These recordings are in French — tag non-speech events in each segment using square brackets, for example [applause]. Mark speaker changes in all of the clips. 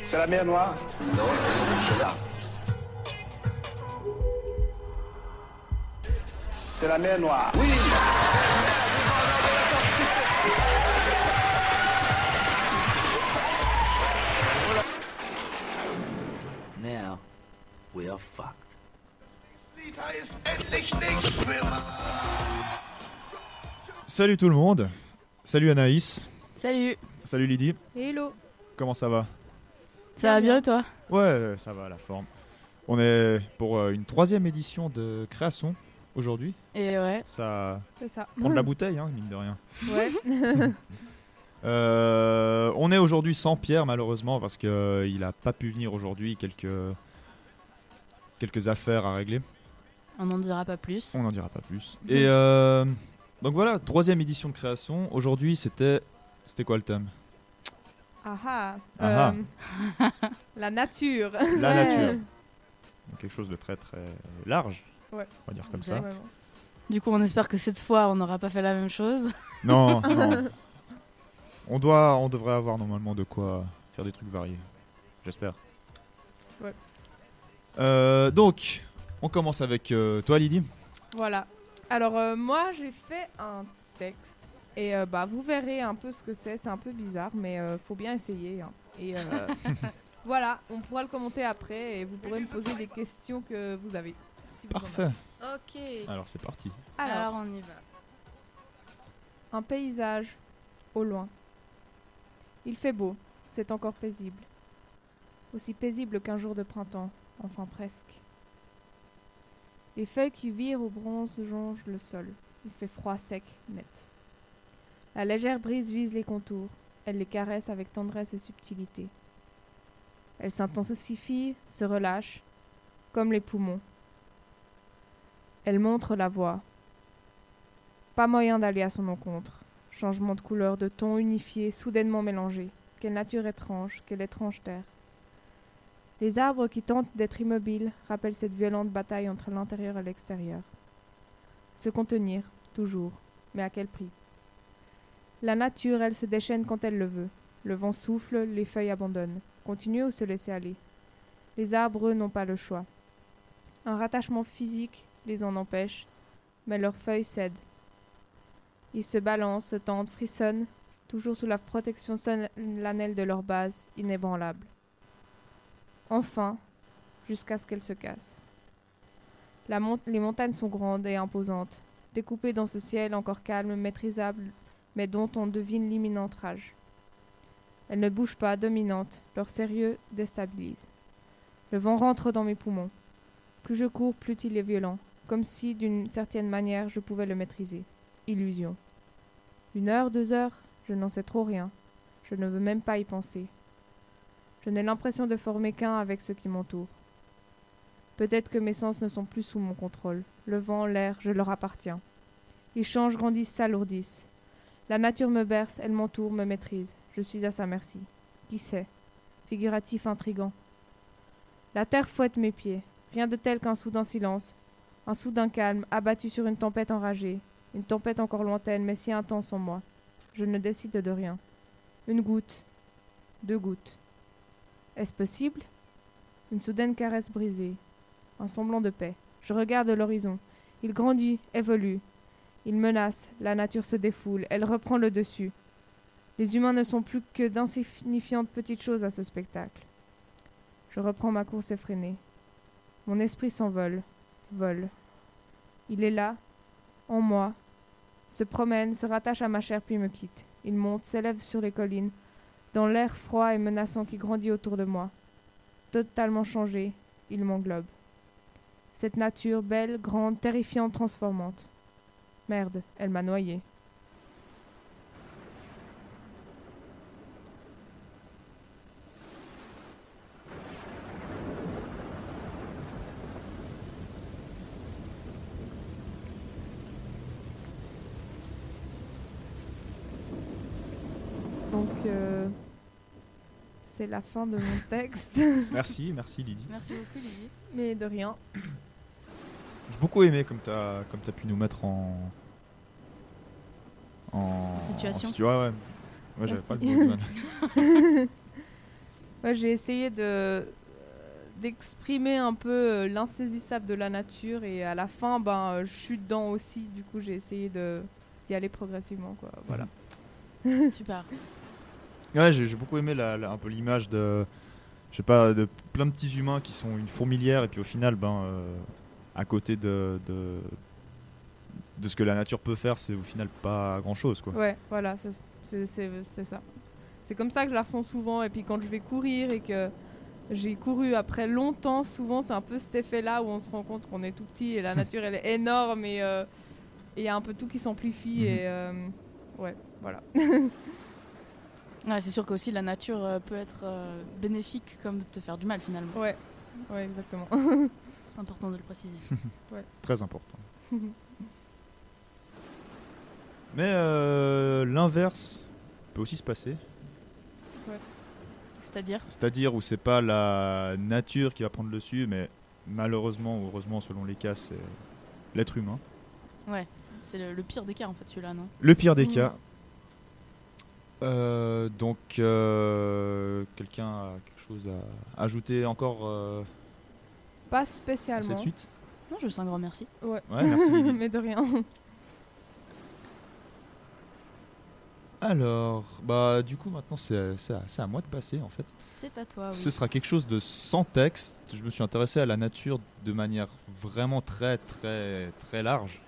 Speaker 1: C'est la mer Noire Non, je là. C'est la mer Noire. Oui
Speaker 2: Now, we are fucked.
Speaker 3: Salut tout le monde. Salut Anaïs.
Speaker 4: Salut.
Speaker 3: Salut Lydie.
Speaker 4: Hello.
Speaker 3: Comment ça va?
Speaker 4: Ça va bien et toi?
Speaker 3: Ouais, ça va la forme. On est pour euh, une troisième édition de création aujourd'hui.
Speaker 4: Et ouais.
Speaker 3: Ça
Speaker 4: C'est ça.
Speaker 3: la [laughs] bouteille, hein, mine de rien.
Speaker 4: Ouais. [laughs]
Speaker 3: Euh, on est aujourd'hui sans Pierre malheureusement parce que euh, il a pas pu venir aujourd'hui. Quelques quelques affaires à régler.
Speaker 4: On n'en dira pas plus.
Speaker 3: On n'en dira pas plus. Et euh, donc voilà, troisième édition de création. Aujourd'hui, c'était c'était quoi le thème?
Speaker 5: Ah ah.
Speaker 3: Ah
Speaker 5: Euh, [laughs] la nature.
Speaker 3: La nature. Donc, quelque chose de très très large.
Speaker 5: Ouais.
Speaker 3: On va dire comme ça.
Speaker 4: Du coup, on espère que cette fois, on n'aura pas fait la même chose. [laughs]
Speaker 3: Non, non. [laughs] On doit, on devrait avoir normalement de quoi faire des trucs variés. J'espère.
Speaker 5: Ouais.
Speaker 3: Euh, donc, on commence avec euh, toi, Lydie.
Speaker 5: Voilà. Alors euh, moi j'ai fait un texte et euh, bah vous verrez un peu ce que c'est. C'est un peu bizarre mais euh, faut bien essayer. hein. Et euh, [laughs] voilà, on pourra le commenter après et vous pourrez me poser des questions que vous avez. si vous en avez.
Speaker 3: Parfait.
Speaker 4: Ok.
Speaker 3: Alors, c'est parti.
Speaker 5: Alors,
Speaker 4: Alors, on y va.
Speaker 5: un paysage au loin. Il fait beau, c'est encore paisible. Aussi paisible qu'un jour de printemps, enfin presque. Les feuilles qui virent au bronze jonchent le sol. Il fait froid, sec, net. La légère brise vise les contours. Elle les caresse avec tendresse et subtilité. Elle s'intensifie, se relâche, comme les poumons. Elle montre la voie. Pas moyen d'aller à son encontre. Changement de couleur, de ton unifié, soudainement mélangé. Quelle nature étrange, quelle étrange terre. Les arbres qui tentent d'être immobiles rappellent cette violente bataille entre l'intérieur et l'extérieur. Se contenir, toujours, mais à quel prix? La nature, elle se déchaîne quand elle le veut. Le vent souffle, les feuilles abandonnent. Continuer ou se laisser aller Les arbres, eux, n'ont pas le choix. Un rattachement physique les en empêche, mais leurs feuilles cèdent. Ils se balancent, se tendent, frissonnent, toujours sous la protection solennelle de leur base, inébranlable. Enfin, jusqu'à ce qu'elles se mon- les montagnes sont grandes et imposantes, découpées dans ce ciel encore calme, maîtrisable, mais dont on devine l'imminente rage. Elles ne bougent pas, dominantes, leur sérieux déstabilise. Le vent rentre dans mes poumons. Plus je cours, plus il est violent, comme si, d'une certaine manière, je pouvais le maîtriser. Illusion. Une heure, deux heures, je n'en sais trop rien. Je ne veux même pas y penser. Je n'ai l'impression de former qu'un avec ce qui m'entoure. Peut-être que mes sens ne sont plus sous mon contrôle. Le vent, l'air, je leur appartiens. Ils changent, grandissent, s'alourdissent. La nature me berce, elle m'entoure, me maîtrise. Je suis à sa merci. Qui sait? Figuratif intrigant. La terre fouette mes pieds. Rien de tel qu'un soudain silence. Un soudain calme, abattu sur une tempête enragée. Une tempête encore lointaine, mais si intense en moi. Je ne décide de rien. Une goutte. Deux gouttes. Est-ce possible? Une soudaine caresse brisée. Un semblant de paix. Je regarde l'horizon. Il grandit, évolue. Il menace, la nature se défoule, elle reprend le dessus. Les humains ne sont plus que d'insignifiantes petites choses à ce spectacle. Je reprends ma course effrénée. Mon esprit s'envole, vole. Il est là, en moi, se promène, se rattache à ma chair puis me quitte. Il monte, s'élève sur les collines, dans l'air froid et menaçant qui grandit autour de moi. Totalement changé, il m'englobe. Cette nature belle, grande, terrifiante, transformante. Merde, elle m'a noyé. Donc, euh, c'est la fin de mon texte. [laughs]
Speaker 3: Merci, merci Lydie.
Speaker 4: Merci beaucoup, Lydie.
Speaker 5: Mais de rien.
Speaker 3: J'ai beaucoup aimé comme tu as, comme as pu nous mettre en, en,
Speaker 4: Situation.
Speaker 3: en situ- ouais, ouais. Moi, j'avais pas le mot de mal.
Speaker 5: Ouais, j'ai essayé de euh, d'exprimer un peu euh, l'insaisissable de la nature et à la fin, ben, euh, je suis dedans aussi. Du coup, j'ai essayé de d'y aller progressivement, quoi. Voilà. [laughs]
Speaker 4: Super.
Speaker 3: Ouais, j'ai j'ai beaucoup aimé la- la- un peu l'image de, je sais pas, de plein de petits humains qui sont une fourmilière et puis au final, ben, euh, à côté de, de de ce que la nature peut faire, c'est au final pas grand chose, quoi.
Speaker 5: Ouais, voilà, c'est- c'est c'est- c'est ça. C'est comme ça que je la ressens souvent. Et puis quand je vais courir et que j'ai couru après longtemps, souvent c'est un peu cet effet-là où on se rend compte qu'on est tout petit et la [laughs] nature elle est énorme et euh, et il y a un peu tout qui s'amplifie.
Speaker 3: Mhm.
Speaker 5: Et euh, ouais, voilà. [laughs]
Speaker 4: Ouais, c'est sûr qu'aussi la nature euh, peut être euh, bénéfique comme te faire du mal finalement.
Speaker 5: Ouais, ouais, exactement. [laughs]
Speaker 4: C'est important de le préciser. [laughs]
Speaker 3: Très important. [laughs] Mais euh, l'inverse peut aussi se passer.
Speaker 4: C'est-à-dire?
Speaker 3: C'est-à-dire où c'est pas la nature qui va prendre le dessus, mais malheureusement ou heureusement selon les cas, c'est l'être humain.
Speaker 4: Ouais. C'est le, le pire des cas en fait celui-là, non?
Speaker 3: Le pire des cas. Euh, donc, euh, quelqu'un a quelque chose à ajouter encore euh,
Speaker 5: Pas
Speaker 3: à cette
Speaker 5: spécialement.
Speaker 3: suite?
Speaker 4: Non, juste un grand merci.
Speaker 5: Ouais.
Speaker 3: Ouais, merci. [laughs]
Speaker 5: Mais de rien.
Speaker 3: Alors, bah du coup maintenant c'est c'est à, c'est à moi de passer en fait.
Speaker 4: C'est à toi, oui.
Speaker 3: Ce sera quelque chose de sans texte. Je me suis intéressé à la nature de manière vraiment très très très large.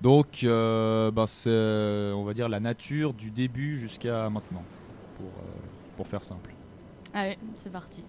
Speaker 3: Donc, euh, bah, c'est, on va dire, la nature du début jusqu'à maintenant, pour, euh, pour faire simple.
Speaker 4: Allez, c'est parti.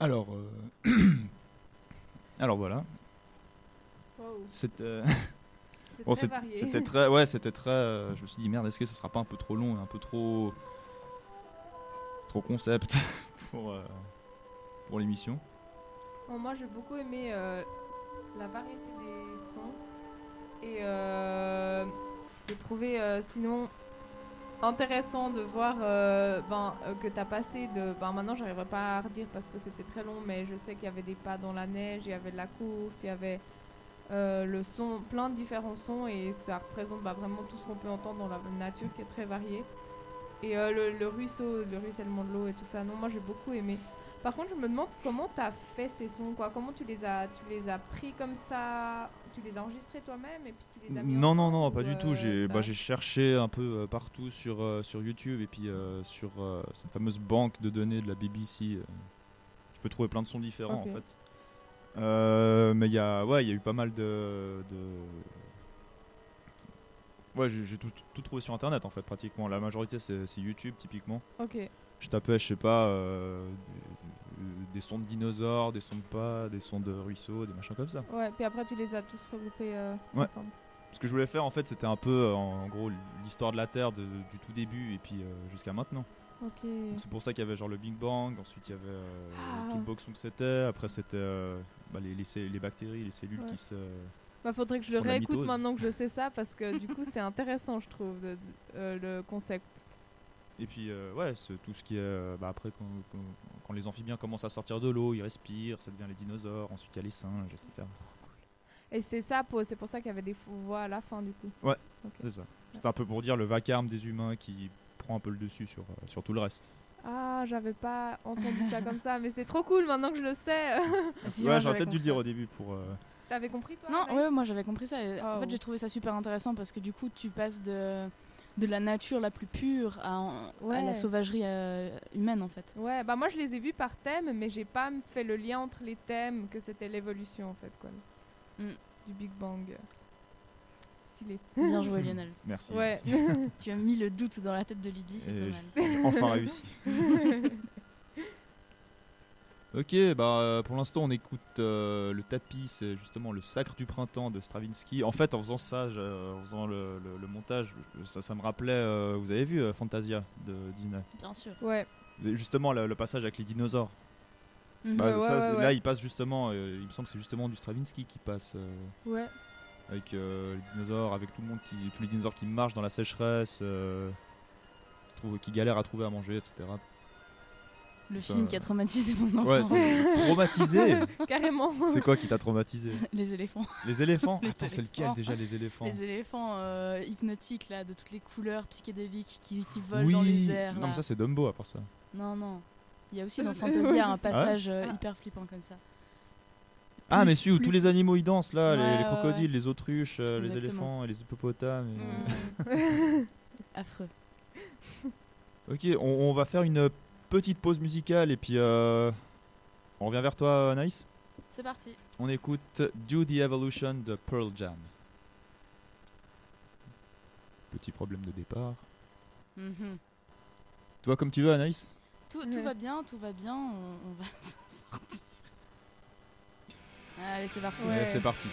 Speaker 3: Alors, euh, [clears throat] alors voilà.
Speaker 5: Wow.
Speaker 3: C'était, euh, [laughs] bon,
Speaker 5: très varié.
Speaker 3: très, ouais, c'était très. euh, je me suis dit merde, est-ce que ce sera pas un peu trop long, et un peu trop, trop concept [laughs] pour euh, pour l'émission?
Speaker 5: Bon, moi, j'ai beaucoup aimé la variété des sons. Et euh, j'ai trouvé euh, sinon intéressant de voir euh, ben, euh, que tu as passé de. Ben, maintenant, j'arriverai pas à redire parce que c'était très long, mais je sais qu'il y avait des pas dans la neige, il y avait de la course, il y avait euh, le son, plein de différents sons, et ça représente bah, vraiment tout ce qu'on peut entendre dans la nature qui est très varié. Et le, le ruisseau, le ruissellement de l'eau et tout ça, non, moi j'ai beaucoup aimé. Par contre, je me demande comment tu as fait ces sons, quoi? Comment tu les as, tu les as pris comme ça, tu les as enregistrés toi-même et puis tu les as mis
Speaker 3: Non, non, non, pas du tout.
Speaker 5: euh,
Speaker 3: J'ai
Speaker 5: t'as-
Speaker 3: bah, j'ai cherché un peu euh, partout sur, euh, sur YouTube et puis sur cette fameuse banque de données de la BBC. tu peux trouver plein de sons différents en fait. Euh, mais il y a, ouais, il y a eu pas mal de. de- Ouais, j'ai j'ai tout, tout trouvé sur internet en fait, pratiquement. La majorité c'est c'est YouTube typiquement.
Speaker 5: Ok.
Speaker 3: Je tapais, je sais pas, euh, des, sons de dinosaures, des sons de pas, des sons de ruisseaux, des machins comme ça.
Speaker 5: Ouais, puis après tu les as tous regroupés euh,
Speaker 3: Ouais.
Speaker 5: ensemble.
Speaker 3: Ce que je voulais faire en fait, c'était un peu euh, en, gros l'histoire de la Terre de- du tout début et puis euh, jusqu'à maintenant.
Speaker 5: Ok.
Speaker 3: Donc, C'est pour ça qu'il y avait genre le Big Bang, ensuite il y avait
Speaker 5: Ah.
Speaker 3: tout le boxon que c'était, après c'était bah, les, les, les bactéries, les cellules
Speaker 5: Ouais.
Speaker 3: qui se.
Speaker 5: Bah, faudrait que je le réécoute maintenant que je sais ça parce que du [laughs] coup c'est intéressant, je trouve, de- de- le concept.
Speaker 3: Et puis euh, ouais, c'est tout ce qui est. euh, bah, après, quand, quand- quand les amphibiens commencent à sortir de l'eau, ils respirent, ça devient les dinosaures, ensuite il y a les singes, etc.
Speaker 5: Et c'est ça, pour- c'est pour ça qu'il y avait des faux voix à la fin du coup.
Speaker 3: C'est ça. C'est un peu pour dire le vacarme des humains qui prend un peu le dessus sur, euh, sur tout le reste.
Speaker 5: Ah, j'avais pas entendu ça comme ça, mais c'est trop cool maintenant que je le sais. [laughs] [laughs]
Speaker 4: Si,
Speaker 3: ouais, j'aurais peut-être dû le dire au début pour. euh,
Speaker 5: T'avais compris toi
Speaker 4: Non, ouais, moi j'avais compris ça. et
Speaker 5: Ah,
Speaker 4: en fait,
Speaker 5: ouais.
Speaker 4: j'ai trouvé ça super intéressant parce que du coup, tu passes de, de la nature la plus pure à, la sauvagerie euh, humaine en fait.
Speaker 5: Ouais, bah moi je les ai vus par thème, mais j'ai pas fait le lien entre les thèmes que c'était l'évolution en fait quoi.
Speaker 4: Mm.
Speaker 5: Du Big Bang. Stylé.
Speaker 4: Bien [laughs] joué, Lionel.
Speaker 3: Merci.
Speaker 5: Ouais.
Speaker 3: merci. [laughs]
Speaker 4: tu as mis le doute dans la tête de Lydie, c'est pas mal.
Speaker 3: enfin réussi. [laughs] Ok, bah euh, pour l'instant on écoute euh, le tapis, c'est justement le Sacre du printemps de Stravinsky. En fait, en faisant ça, je- en faisant le, le- le montage, ça, ça me rappelait, euh, vous avez vu euh, Fantasia de Dina?
Speaker 4: Bien sûr.
Speaker 5: Ouais.
Speaker 3: Justement, le, le passage avec les dinosaures.
Speaker 4: Mhm.
Speaker 3: Bah,
Speaker 5: ouais,
Speaker 3: ça,
Speaker 5: ouais,
Speaker 3: Là,
Speaker 5: ouais.
Speaker 3: il passe justement, euh, il me semble que c'est justement du Stravinsky qui passe euh,
Speaker 5: Ouais.
Speaker 3: avec euh, les dinosaures, avec tout le monde qui, tous les dinosaures qui marchent dans la sécheresse, euh, qui, trouvent- qui galèrent à trouver à manger, etc.
Speaker 4: Le film qui a traumatisé mon enfant.
Speaker 3: Ouais, c'est traumatisé. [laughs]
Speaker 5: Carrément.
Speaker 3: C'est quoi qui t'a traumatisé [laughs]
Speaker 4: les éléphants.
Speaker 3: Les éléphants [laughs]
Speaker 4: Les
Speaker 3: Attends, c'est lequel déjà les éléphants
Speaker 4: Les éléphants euh, hypnotiques là, de toutes les couleurs psychédéliques qui, qui volent
Speaker 3: Oui.
Speaker 4: dans les airs.
Speaker 3: Non,
Speaker 4: là.
Speaker 3: mais ça c'est Dumbo à part ça.
Speaker 4: Non, non. Il y a aussi dans
Speaker 5: Ouais,
Speaker 4: Fantasia un passage euh,
Speaker 5: Ah.
Speaker 4: hyper flippant comme ça.
Speaker 3: Ah, mais si où tous les animaux ils dansent là, les-
Speaker 4: Ouais,
Speaker 3: les,
Speaker 4: ouais,
Speaker 3: crocodiles, les autruches, euh, les éléphants, et les hippopotames. et-
Speaker 4: Mm. Affreux.
Speaker 3: Ok, on, on va faire une petite pause musicale et puis euh, on revient vers toi, Naïs.
Speaker 4: C'est parti.
Speaker 3: On écoute Do the Evolution de Pearl Jam. Petit problème de départ.
Speaker 4: Mhm.
Speaker 3: Toi, comme tu veux, Anaïs
Speaker 4: Tout, tout
Speaker 5: Ouais.
Speaker 4: va bien, tout va bien, on, on va [laughs] s'en sortir. Allez, c'est parti.
Speaker 5: Ouais.
Speaker 3: Allez, C'est parti.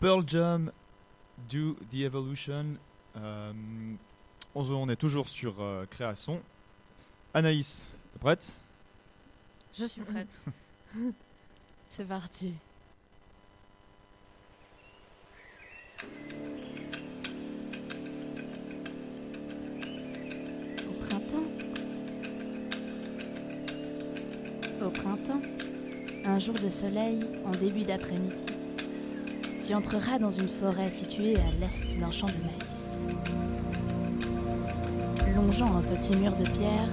Speaker 3: Pearl Jam, Do the Evolution. Euh, on est toujours sur euh, création. Anaïs, prête?
Speaker 4: Je suis prête. [laughs] C'est parti. Au printemps. Au printemps, un jour de soleil en début d'après-midi, tu entreras dans une forêt située à l'est d'un champ de maïs. Longeant un petit mur de pierre,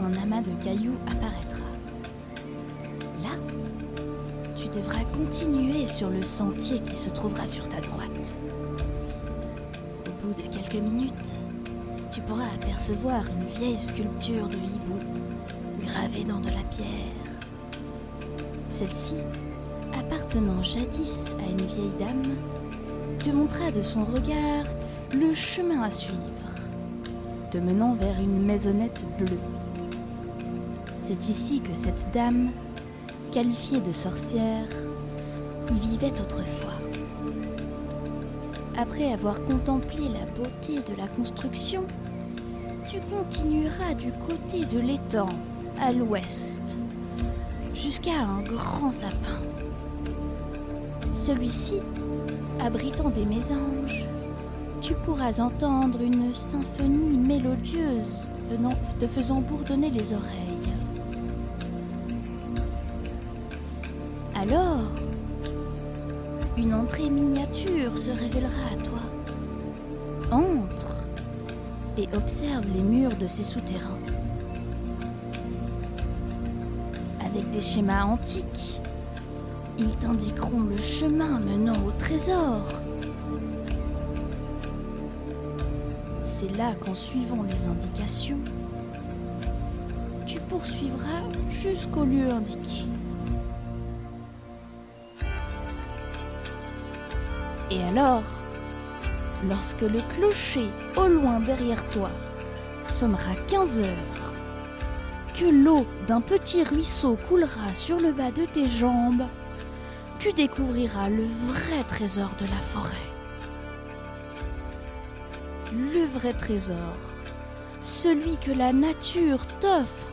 Speaker 4: un amas de cailloux apparaîtra. Tu devras continuer sur le sentier qui se trouvera sur ta droite. Au bout de quelques minutes, tu pourras apercevoir une vieille sculpture de hibou gravée dans de la pierre. Celle-ci, appartenant jadis à une vieille dame, te montra de son regard le chemin à suivre, te menant vers une maisonnette bleue. C'est ici que cette dame, qualifiée de sorcière, y vivait autrefois. Après avoir contemplé la beauté de la construction, tu continueras du côté de l'étang, à l'ouest, jusqu'à un grand sapin. Celui-ci, abritant des mésanges, tu pourras entendre une symphonie mélodieuse te faisant bourdonner les oreilles. Alors, une entrée miniature se révélera à toi. Entre et observe les murs de ces souterrains. Avec des schémas antiques, ils t'indiqueront le chemin menant au trésor. C'est là qu'en suivant les indications, tu poursuivras jusqu'au lieu indiqué. Et alors, lorsque le clocher au loin derrière toi sonnera 15 heures, que l'eau d'un petit ruisseau coulera sur le bas de tes jambes, tu découvriras le vrai trésor de la forêt. Le vrai trésor, celui que la nature t'offre,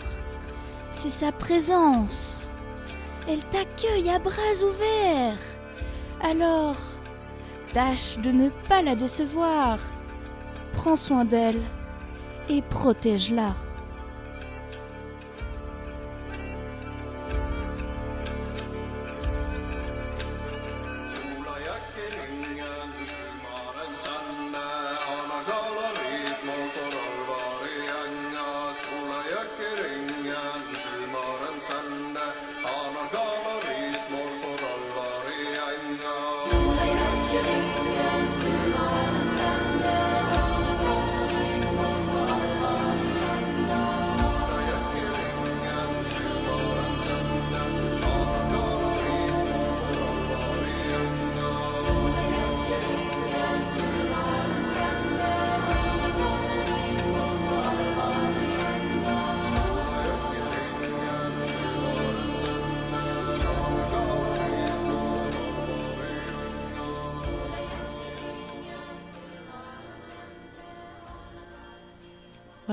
Speaker 4: c'est sa présence. Elle t'accueille à bras ouverts. Alors, tâche de ne pas la décevoir. Prends soin d'elle et protège-la.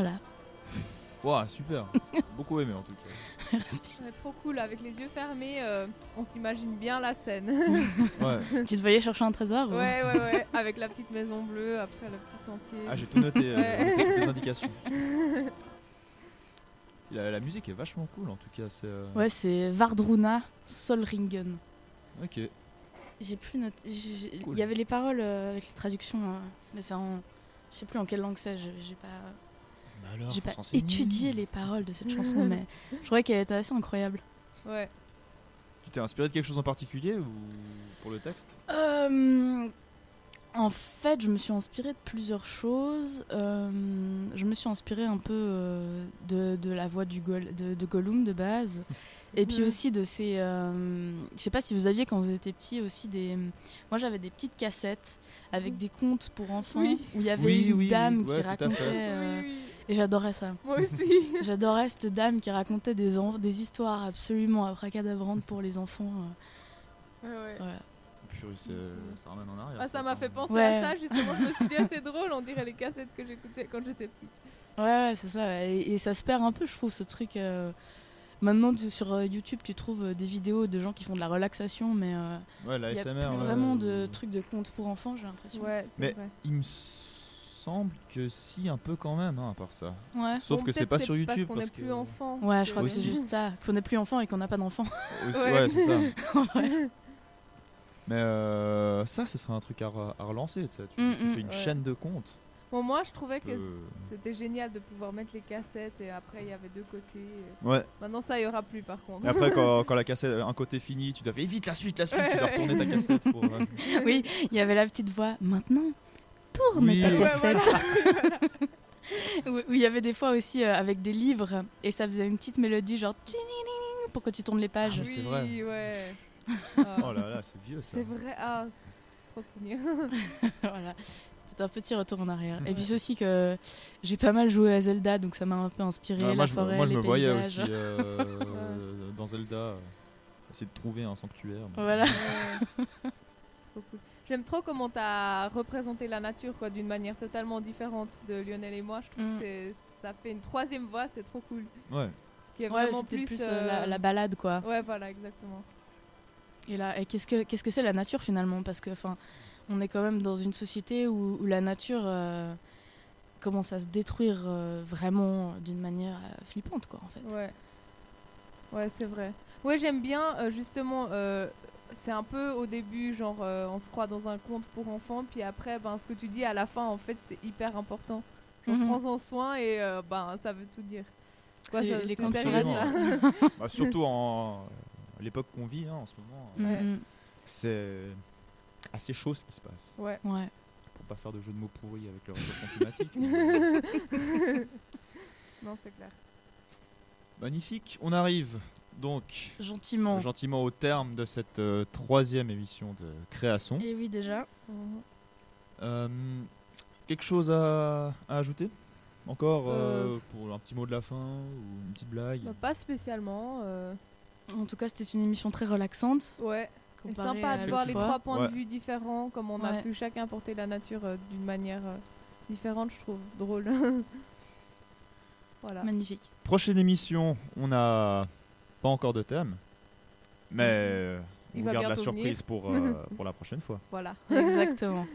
Speaker 4: Voilà.
Speaker 3: Waouh, super. [laughs] Beaucoup aimé en tout cas.
Speaker 5: Ouais, trop cool, avec les yeux fermés, euh, on s'imagine bien la scène.
Speaker 3: Ouais. [laughs] [laughs]
Speaker 4: Tu te voyais chercher un trésor ou-
Speaker 5: ouais, ouais, ouais, avec la petite maison bleue, après le petit sentier.
Speaker 3: Ah, j'ai tout noté, euh, les indications. La, la musique est vachement cool en tout cas. C'est, euh,
Speaker 4: Ouais, c'est Vardruna Solringen.
Speaker 3: Ok.
Speaker 4: J'ai plus noté. Il
Speaker 3: Cool.
Speaker 4: y avait les paroles euh, avec les traductions, euh, mais c'est en. Je sais plus en quelle langue c'est. J'ai j'ai pas,
Speaker 3: alors,
Speaker 4: j'ai pas étudié les paroles de cette [laughs] chanson, mais je trouvais qu'elle était assez incroyable.
Speaker 5: Ouais.
Speaker 3: Tu t'es inspiré de quelque chose en particulier ou pour le texte?
Speaker 4: Euh, en fait, je me suis inspirée de plusieurs choses. Euh, je me suis inspirée un peu euh, de, de la voix du Gol- de, de Gollum de base. [laughs] Et puis aussi de ces. euh, je sais pas si vous aviez quand vous étiez petit aussi des. Moi j'avais des petites cassettes avec des contes pour enfants
Speaker 5: Oui.
Speaker 4: où il y avait
Speaker 3: Oui,
Speaker 4: une
Speaker 3: oui, oui.
Speaker 4: dame
Speaker 3: Ouais,
Speaker 4: qui
Speaker 3: fait.
Speaker 4: racontait. Et j'adorais ça.
Speaker 5: moi aussi. [laughs]
Speaker 4: J'adorais cette dame qui racontait des, en- des histoires absolument abracadabrantes pour les enfants. euh,
Speaker 5: Ouais, ouais.
Speaker 4: voilà.
Speaker 3: purée, c'est- ça ramène en arrière.
Speaker 5: Ah, ça m'a fait penser
Speaker 4: Ouais.
Speaker 5: à ça, justement. Je me suis dit, ah, c'est [laughs] drôle, on dirait les cassettes que j'écoutais quand j'étais petite.
Speaker 4: Ouais, ouais, c'est ça. Et, et ça se perd un peu, je trouve, ce truc. euh, Maintenant, tu- sur euh, YouTube, tu trouves euh, des vidéos de gens qui font de la relaxation, mais euh,
Speaker 3: Ouais,
Speaker 4: il
Speaker 3: la
Speaker 4: y a
Speaker 3: SMR.
Speaker 4: plus
Speaker 3: ouais.
Speaker 4: vraiment de trucs de contes pour enfants, j'ai l'impression.
Speaker 5: Ouais, c'est
Speaker 3: Mais-
Speaker 5: vrai.
Speaker 3: Il me semble que si, un peu quand même, hein, à part ça.
Speaker 4: Ouais.
Speaker 3: Sauf
Speaker 5: Bon,
Speaker 3: que c'est pas sur YouTube.
Speaker 5: Parce qu'on n'est
Speaker 3: parce
Speaker 5: plus
Speaker 3: que-
Speaker 5: enfant.
Speaker 4: Ouais, je crois que c'est juste ça. Qu'on n'est plus enfant et qu'on n'a pas d'enfant. [laughs]
Speaker 3: Aussi,
Speaker 5: Ouais.
Speaker 3: ouais, c'est ça. [laughs] Mais euh, ça, ce serait un truc à, re- à relancer. tu sais. Tu, tu fais une
Speaker 5: Ouais.
Speaker 3: chaîne de comptes.
Speaker 5: Bon, moi, je trouvais que
Speaker 3: Euh,
Speaker 5: c'était génial de pouvoir mettre les cassettes et après, il y avait deux côtés.
Speaker 3: Ouais.
Speaker 5: Maintenant, ça, il y aura plus, par contre.
Speaker 3: Et après, quand, [laughs] quand la cassette, un côté fini, tu dois faire vite la suite, la suite. tu dois retourner ta cassette pour. euh,
Speaker 4: oui, il y avait la petite voix. Maintenant, tourne
Speaker 3: Oui.
Speaker 4: ta
Speaker 3: Ouais,
Speaker 4: cassette. où [laughs] où il y avait des fois aussi euh, avec des livres et ça faisait une petite mélodie genre pour que tu tournes les pages.
Speaker 3: Ah, c'est vrai.
Speaker 5: Oui, ouais. Ah, [laughs]
Speaker 3: Oh là là, c'est vieux ça.
Speaker 5: c'est vrai. Ah, trop de souvenirs. [laughs]
Speaker 4: voilà. C'est un petit retour en arrière. Et puis c'est aussi que j'ai pas mal joué à Zelda, donc ça m'a un peu inspiré.
Speaker 3: Ouais,
Speaker 4: la
Speaker 3: moi, je, me-
Speaker 4: forêt,
Speaker 3: moi, je
Speaker 4: les
Speaker 3: me voyais
Speaker 4: paysages.
Speaker 3: aussi euh, dans Zelda essayer de trouver un sanctuaire. mais-
Speaker 4: Voilà.
Speaker 5: Ouais. J'aime trop comment tu as représenté la nature quoi, d'une manière totalement différente de Lionel et moi. Je trouve
Speaker 4: Mm.
Speaker 5: que c'est- ça fait une troisième voix, c'est trop cool.
Speaker 3: Ouais.
Speaker 5: Qui est
Speaker 4: Ouais,
Speaker 5: vraiment plus,
Speaker 4: plus, euh,
Speaker 5: euh,
Speaker 4: la, la balade quoi.
Speaker 5: Ouais, voilà, exactement.
Speaker 4: Et là, et qu'est-ce que qu'est-ce que c'est la nature finalement? Parce que enfin, on est quand même dans une société où, où la nature euh, commence à se détruire euh, vraiment d'une manière euh, flippante quoi en fait.
Speaker 5: Ouais. Ouais, c'est vrai. Ouais, j'aime bien euh, justement. C'est un peu au début, genre, euh, on se croit dans un conte pour enfants, puis après, ben, ce que tu dis à la fin, en fait, c'est hyper important. Genre,
Speaker 4: Mhm.
Speaker 5: prends-en soin et euh, ben, ça veut tout dire. Quoi, ça-
Speaker 4: les contes
Speaker 5: sérieux,
Speaker 4: sur
Speaker 5: ça. [laughs]
Speaker 3: Bah, surtout en, l'époque qu'on vit hein, en ce moment,
Speaker 5: Ouais.
Speaker 4: Mm,
Speaker 3: c'est assez chaud ce qui se passe.
Speaker 5: Ouais.
Speaker 4: mm. Ouais.
Speaker 3: Pour pas faire de jeu de mots pourris avec le réchauffement climatique. [laughs]
Speaker 5: non, c'est clair.
Speaker 3: Magnifique. On arrive donc
Speaker 4: Gentiment.
Speaker 3: gentiment au terme de cette euh, troisième émission de Création.
Speaker 4: Et oui déjà.
Speaker 3: Euh, quelque chose à, à ajouter Encore euh,
Speaker 5: Euh.
Speaker 3: pour un petit mot de la fin ou une petite blague
Speaker 5: Bah, pas spécialement. euh,
Speaker 4: En tout cas, c'était une émission très relaxante.
Speaker 5: Ouais. C'est
Speaker 4: comparée
Speaker 5: sympa
Speaker 4: à
Speaker 5: de voir les trois points
Speaker 3: Ouais.
Speaker 5: de vue différents, comme on a pu chacun porter la nature euh, d'une manière euh, différente, je trouve drôle. [laughs] voilà.
Speaker 4: Magnifique.
Speaker 3: Prochaine émission, on n'a pas encore de thème, mais euh,
Speaker 5: Il
Speaker 3: on garde la surprise pour, [laughs] euh, pour la prochaine fois.
Speaker 5: Voilà. [laughs]
Speaker 4: Exactement.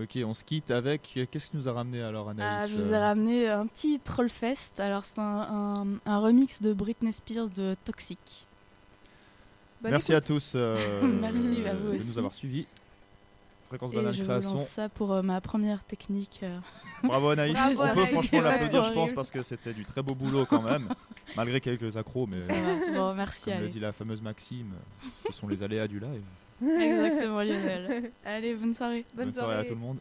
Speaker 3: Ok, on se quitte avec. Qu'est-ce qui nous a ramené alors,
Speaker 4: Ah,
Speaker 3: Anaïs
Speaker 4: je vous ai
Speaker 3: euh,
Speaker 4: ramené un petit Trollfest. Alors, c'est un, un- un remix de Britney Spears de Toxic.
Speaker 5: Bonne
Speaker 3: Merci
Speaker 5: écoute.
Speaker 3: à tous euh, [laughs]
Speaker 4: Merci à vous
Speaker 3: de
Speaker 4: aussi.
Speaker 3: nous avoir suivis. Fréquence Banane
Speaker 4: je vous
Speaker 3: Création.
Speaker 4: lance ça pour euh, ma première technique.
Speaker 3: Bravo Anaïs.
Speaker 5: Bravo,
Speaker 3: on peut
Speaker 5: Anaïs.
Speaker 3: franchement l'applaudir, je pense, parce que c'était du très beau boulot quand même, [laughs] malgré quelques accros. Mais.
Speaker 4: Bon, merci.
Speaker 3: comme le dit la fameuse Maxime, ce sont les aléas du live. [laughs]
Speaker 4: Exactement, Lionel. Allez, bonne soirée.
Speaker 5: Bonne,
Speaker 3: Bonne soirée à tout le monde.